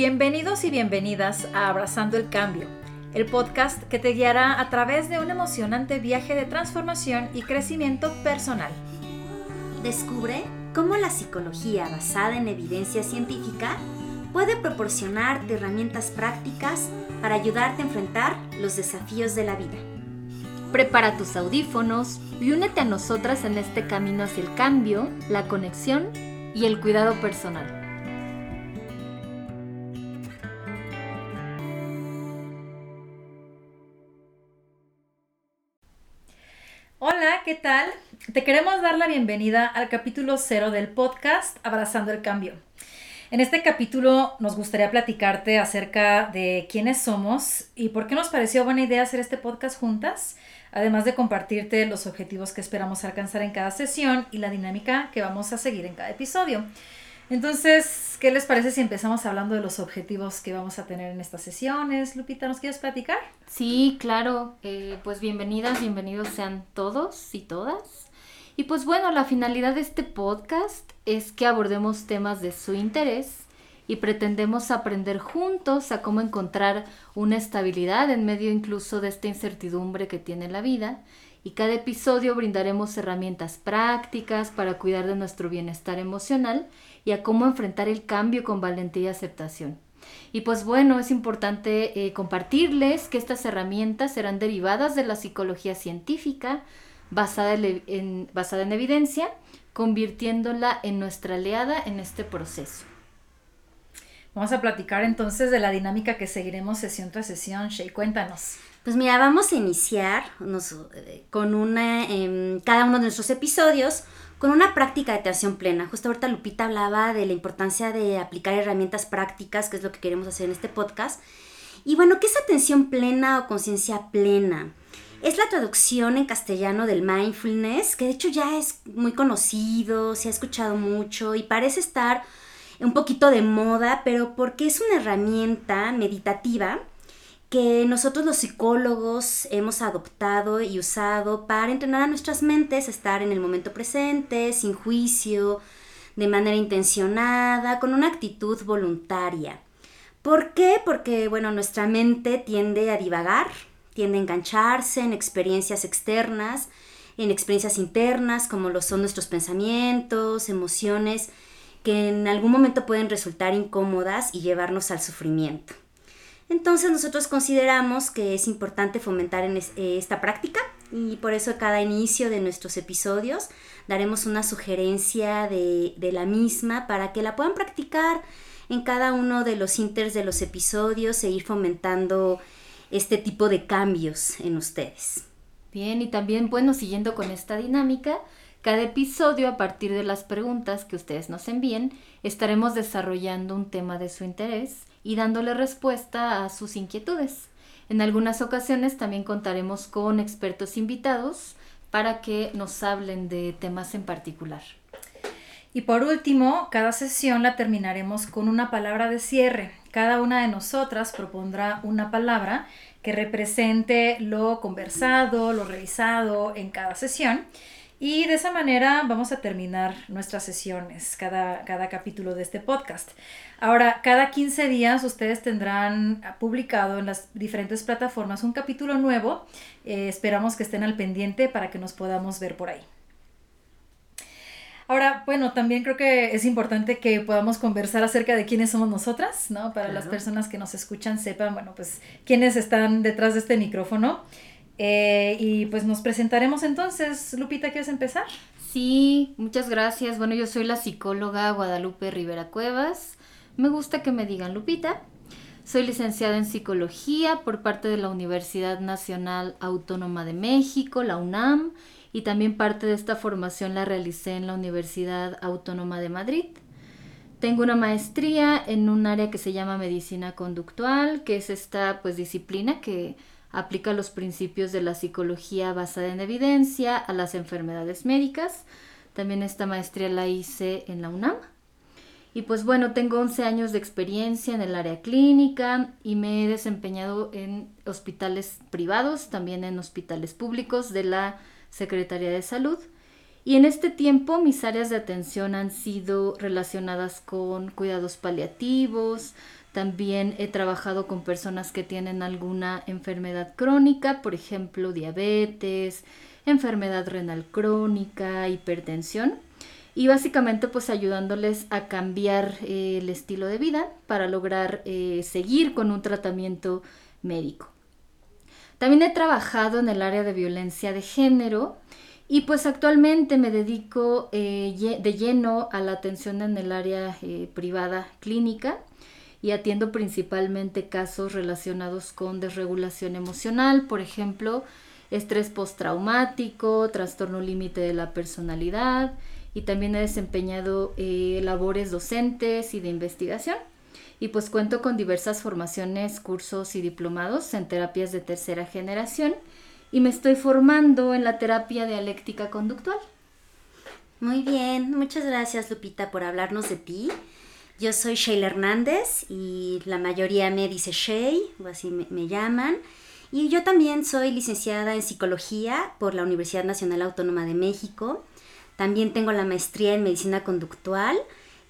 Bienvenidos y bienvenidas a Abrazando el Cambio, el podcast que te guiará a través de un emocionante viaje de transformación y crecimiento personal. Descubre cómo la psicología basada en evidencia científica puede proporcionarte herramientas prácticas para ayudarte a enfrentar los desafíos de la vida. Prepara tus audífonos y únete a nosotras en este camino hacia el cambio, la conexión y el cuidado personal. Hola, ¿qué tal? Te queremos dar la bienvenida al capítulo cero del podcast Abrazando el Cambio. En este capítulo nos gustaría platicarte acerca de quiénes somos y por qué nos pareció buena idea hacer este podcast juntas, además de compartirte los objetivos que esperamos alcanzar en cada sesión y la dinámica que vamos a seguir en cada episodio. Entonces, ¿qué les parece si empezamos hablando de los objetivos que vamos a tener en estas sesiones? Lupita, ¿nos quieres platicar? Sí, claro. Eh, pues bienvenidas, bienvenidos sean todos y todas. Y pues bueno, la finalidad de este podcast es que abordemos temas de su interés y pretendemos aprender juntos a cómo encontrar una estabilidad en medio incluso de esta incertidumbre que tiene la vida y cada episodio brindaremos herramientas prácticas para cuidar de nuestro bienestar emocional y a cómo enfrentar el cambio con valentía y aceptación. Y pues bueno, es importante eh, compartirles que estas herramientas serán derivadas de la psicología científica basada en, basada en evidencia, convirtiéndola en nuestra aliada en este proceso. Vamos a platicar entonces de la dinámica que seguiremos sesión tras sesión. Shay, cuéntanos. Pues mira, vamos a iniciar eh, con una, en cada uno de nuestros episodios con una práctica de atención plena. Justo ahorita Lupita hablaba de la importancia de aplicar herramientas prácticas, que es lo que queremos hacer en este podcast. Y bueno, ¿qué es atención plena o conciencia plena? Es la traducción en castellano del mindfulness, que de hecho ya es muy conocido, se ha escuchado mucho y parece estar un poquito de moda, pero porque es una herramienta meditativa que nosotros los psicólogos hemos adoptado y usado para entrenar a nuestras mentes a estar en el momento presente, sin juicio, de manera intencionada, con una actitud voluntaria. ¿Por qué? Porque, bueno, nuestra mente tiende a divagar, tiende a engancharse en experiencias externas, en experiencias internas, como lo son nuestros pensamientos, emociones, que en algún momento pueden resultar incómodas y llevarnos al sufrimiento. Entonces nosotros consideramos que es importante fomentar en eh, esta práctica y por eso cada inicio de nuestros episodios daremos una sugerencia de, de, la misma para que la puedan practicar en cada uno de los inters de los episodios e ir fomentando este tipo de cambios en ustedes. Bien, y también, bueno, siguiendo con esta dinámica, cada episodio, a partir de las preguntas que ustedes nos envíen, estaremos desarrollando un tema de su interés y dándole respuesta a sus inquietudes. En algunas ocasiones también contaremos con expertos invitados para que nos hablen de temas en particular. Y por último, cada sesión la terminaremos con una palabra de cierre. Cada una de nosotras propondrá una palabra que represente lo conversado, lo revisado en cada sesión y de esa manera vamos a terminar nuestras sesiones, cada, cada capítulo de este podcast. Ahora, cada 15 días ustedes tendrán publicado en las diferentes plataformas un capítulo nuevo. Eh, esperamos que estén al pendiente para que nos podamos ver por ahí. Ahora, bueno, también creo que es importante que podamos conversar acerca de quiénes somos nosotras, ¿no? Para las personas que nos escuchan sepan, bueno, pues quiénes están detrás de este micrófono. Eh, y pues nos presentaremos entonces. Lupita, ¿quieres empezar? Sí, muchas gracias. Bueno, yo soy la psicóloga Guadalupe Rivera Cuevas. Me gusta que me digan Lupita. Soy licenciada en psicología por parte de la Universidad Nacional Autónoma de México, la UNAM, y también parte de esta formación la realicé en la Universidad Autónoma de Madrid. Tengo una maestría en un área que se llama medicina conductual, que es esta pues disciplina que aplica los principios de la psicología basada en evidencia a las enfermedades médicas. También esta maestría la hice en la UNAM. Y pues bueno, tengo 11 años de experiencia en el área clínica y me he desempeñado en hospitales privados, también en hospitales públicos de la Secretaría de Salud. Y en este tiempo mis áreas de atención han sido relacionadas con cuidados paliativos, También he trabajado con personas que tienen alguna enfermedad crónica, por ejemplo, diabetes, enfermedad renal crónica, hipertensión. Y básicamente pues ayudándoles a cambiar eh, el estilo de vida para lograr eh, seguir con un tratamiento médico. También he trabajado en el área de violencia de género y pues actualmente me dedico eh, de lleno a la atención en el área privada clínica y atiendo principalmente casos relacionados con desregulación emocional, por ejemplo, estrés postraumático, trastorno límite de la personalidad y también he desempeñado eh, labores docentes y de investigación. Y pues cuento con diversas formaciones, cursos y diplomados en terapias de tercera generación y me estoy formando en la terapia dialéctica conductual. Muy bien, muchas gracias Lupita por hablarnos de ti. Yo soy Sheila Hernández y la mayoría me dice Shay, o así me, llaman. Y yo también soy licenciada en psicología por la Universidad Nacional Autónoma de México. También tengo la maestría en medicina conductual,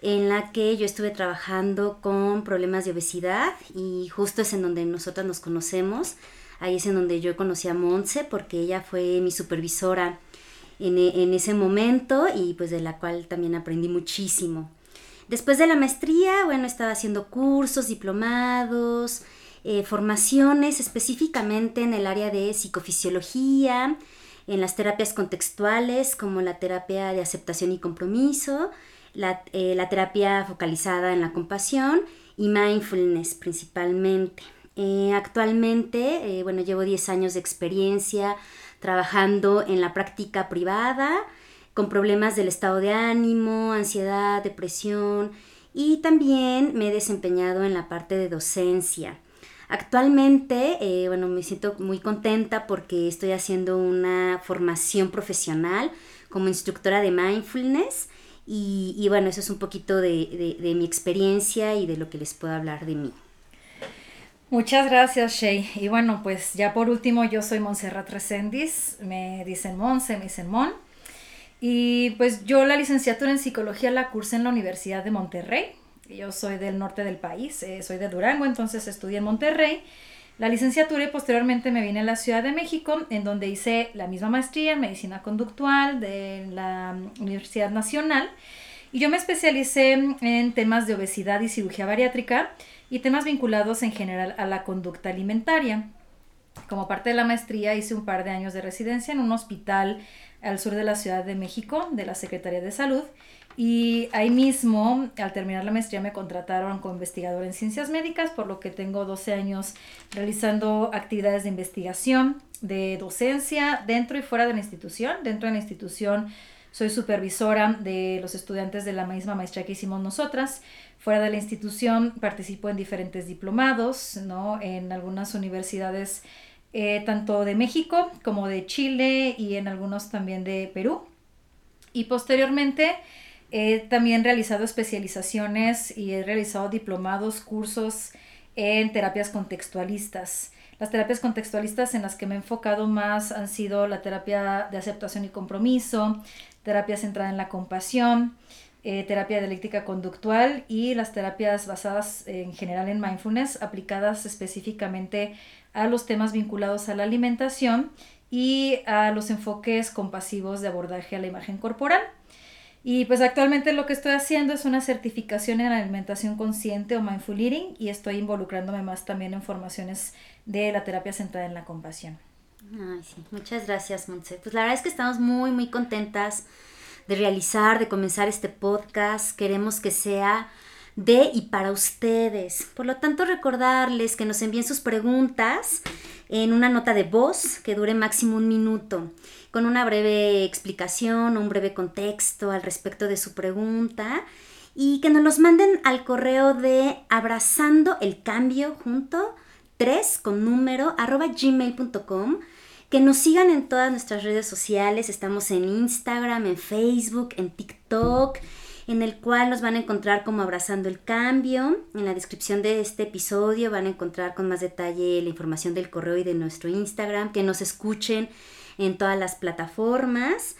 en la que yo estuve trabajando con problemas de obesidad y justo es en donde nosotras nos conocemos. Ahí es en donde yo conocí a Monse porque ella fue mi supervisora en, en ese momento y pues de la cual también aprendí muchísimo. Después de la maestría, bueno, estaba haciendo cursos, diplomados, eh, formaciones específicamente en el área de psicofisiología, en las terapias contextuales como la terapia de aceptación y compromiso, la, eh, terapia focalizada en la compasión y mindfulness principalmente. Eh, actualmente, bueno, llevo 10 años de experiencia trabajando en la práctica privada, con problemas del estado de ánimo, ansiedad, depresión y también me he desempeñado en la parte de docencia. Actualmente, eh, bueno, me siento muy contenta porque estoy haciendo una formación profesional como instructora de mindfulness y, bueno, eso es un poquito de, mi experiencia y de lo que les puedo hablar de mí. Muchas gracias, Shay. Y bueno, pues ya por último, yo soy Montserrat Resendiz, me dicen Monse, me dicen Mon. Y pues yo la licenciatura en psicología la cursé en la Universidad de Monterrey. Yo soy del norte del país, eh, soy de Durango, entonces estudié en Monterrey. La licenciatura y posteriormente me vine a la Ciudad de México, en donde hice la misma maestría en medicina conductual de la Universidad Nacional. Y yo me especialicé en temas de obesidad y cirugía bariátrica y temas vinculados en general a la conducta alimentaria. Como parte de la maestría hice un par de años de residencia en un hospital al sur de la Ciudad de México, de la Secretaría de Salud. Y ahí mismo, al terminar la maestría, me contrataron como investigador en ciencias médicas, por lo que tengo 12 años realizando actividades de investigación, de docencia, dentro y fuera de la institución. Dentro de la institución soy supervisora de los estudiantes de la misma maestría que hicimos nosotras. Fuera de la institución participo en diferentes diplomados, ¿no? En algunas universidades eh, tanto de México como de Chile y en algunos también de Perú. Y posteriormente he también realizado especializaciones y he realizado diplomados, cursos en terapias contextualistas. Las terapias contextualistas en las que me he enfocado más han sido la terapia de aceptación y compromiso, terapia centrada en la compasión, eh, terapia dialéctica conductual y las terapias basadas en general en mindfulness aplicadas específicamente a los temas vinculados a la alimentación y a los enfoques compasivos de abordaje a la imagen corporal. Y pues actualmente lo que estoy haciendo es una certificación en alimentación consciente o mindful eating y estoy involucrándome más también en formaciones de la terapia centrada en la compasión. Ay, sí. Muchas gracias, Montse. Pues la verdad es que estamos muy, muy contentas de realizar, de comenzar este podcast. Queremos que sea de y para ustedes. Por lo tanto, recordarles que nos envíen sus preguntas en una nota de voz que dure máximo un minuto, con una breve explicación un breve contexto al respecto de su pregunta y que nos los manden al correo de abrazando el cambio junto 3 con número arroba gmail.com que nos sigan en todas nuestras redes sociales, estamos en Instagram, en Facebook, en TikTok, en el cual nos van a encontrar como abrazando el cambio. En la descripción de este episodio van a encontrar con más detalle la información del correo y de nuestro Instagram, que nos escuchen en todas las plataformas.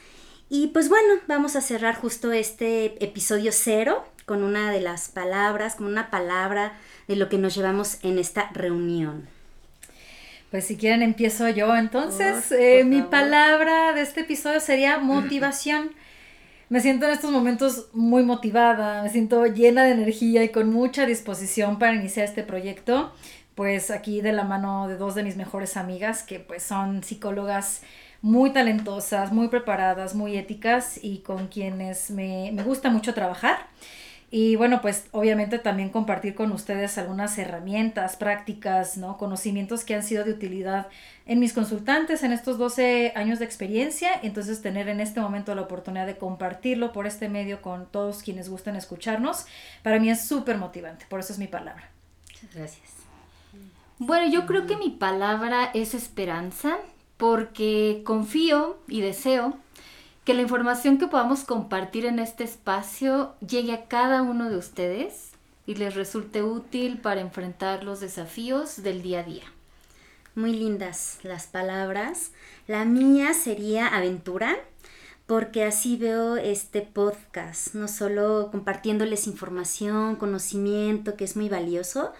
Y pues bueno, vamos a cerrar justo este episodio cero con una de las palabras, con una palabra de lo que nos llevamos en esta reunión. Pues si quieren empiezo yo. Entonces, eh, mi palabra de este episodio sería motivación. Me siento en estos momentos muy motivada, me siento llena de energía y con mucha disposición para iniciar este proyecto. Pues aquí de la mano de dos de mis mejores amigas que pues son psicólogas muy talentosas, muy preparadas, muy éticas y con quienes me, me gusta mucho trabajar. Y bueno, pues obviamente también compartir con ustedes algunas herramientas, prácticas, ¿no? Conocimientos que han sido de utilidad en mis consultantes en estos 12 años de experiencia. Entonces tener en este momento la oportunidad de compartirlo por este medio con todos quienes gusten escucharnos, para mí es súper motivante. Por eso es mi palabra. Muchas gracias. Bueno, yo creo que mi palabra es esperanza porque confío y deseo que la información que podamos compartir en este espacio llegue a cada uno de ustedes y les resulte útil para enfrentar los desafíos del día a día. Muy lindas las palabras. La mía sería aventura, porque así veo este podcast, no solo compartiéndoles información, conocimiento, que es muy valioso,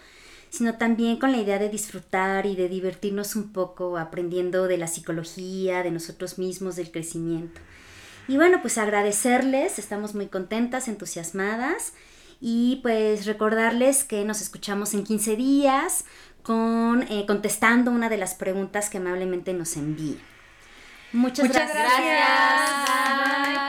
sino también con la idea de disfrutar y de divertirnos un poco aprendiendo de la psicología, de nosotros mismos, del crecimiento. Y bueno, pues agradecerles, estamos muy contentas, entusiasmadas y pues recordarles que nos escuchamos en 15 días con eh, contestando una de las preguntas que amablemente nos envíen. Muchas, gracias.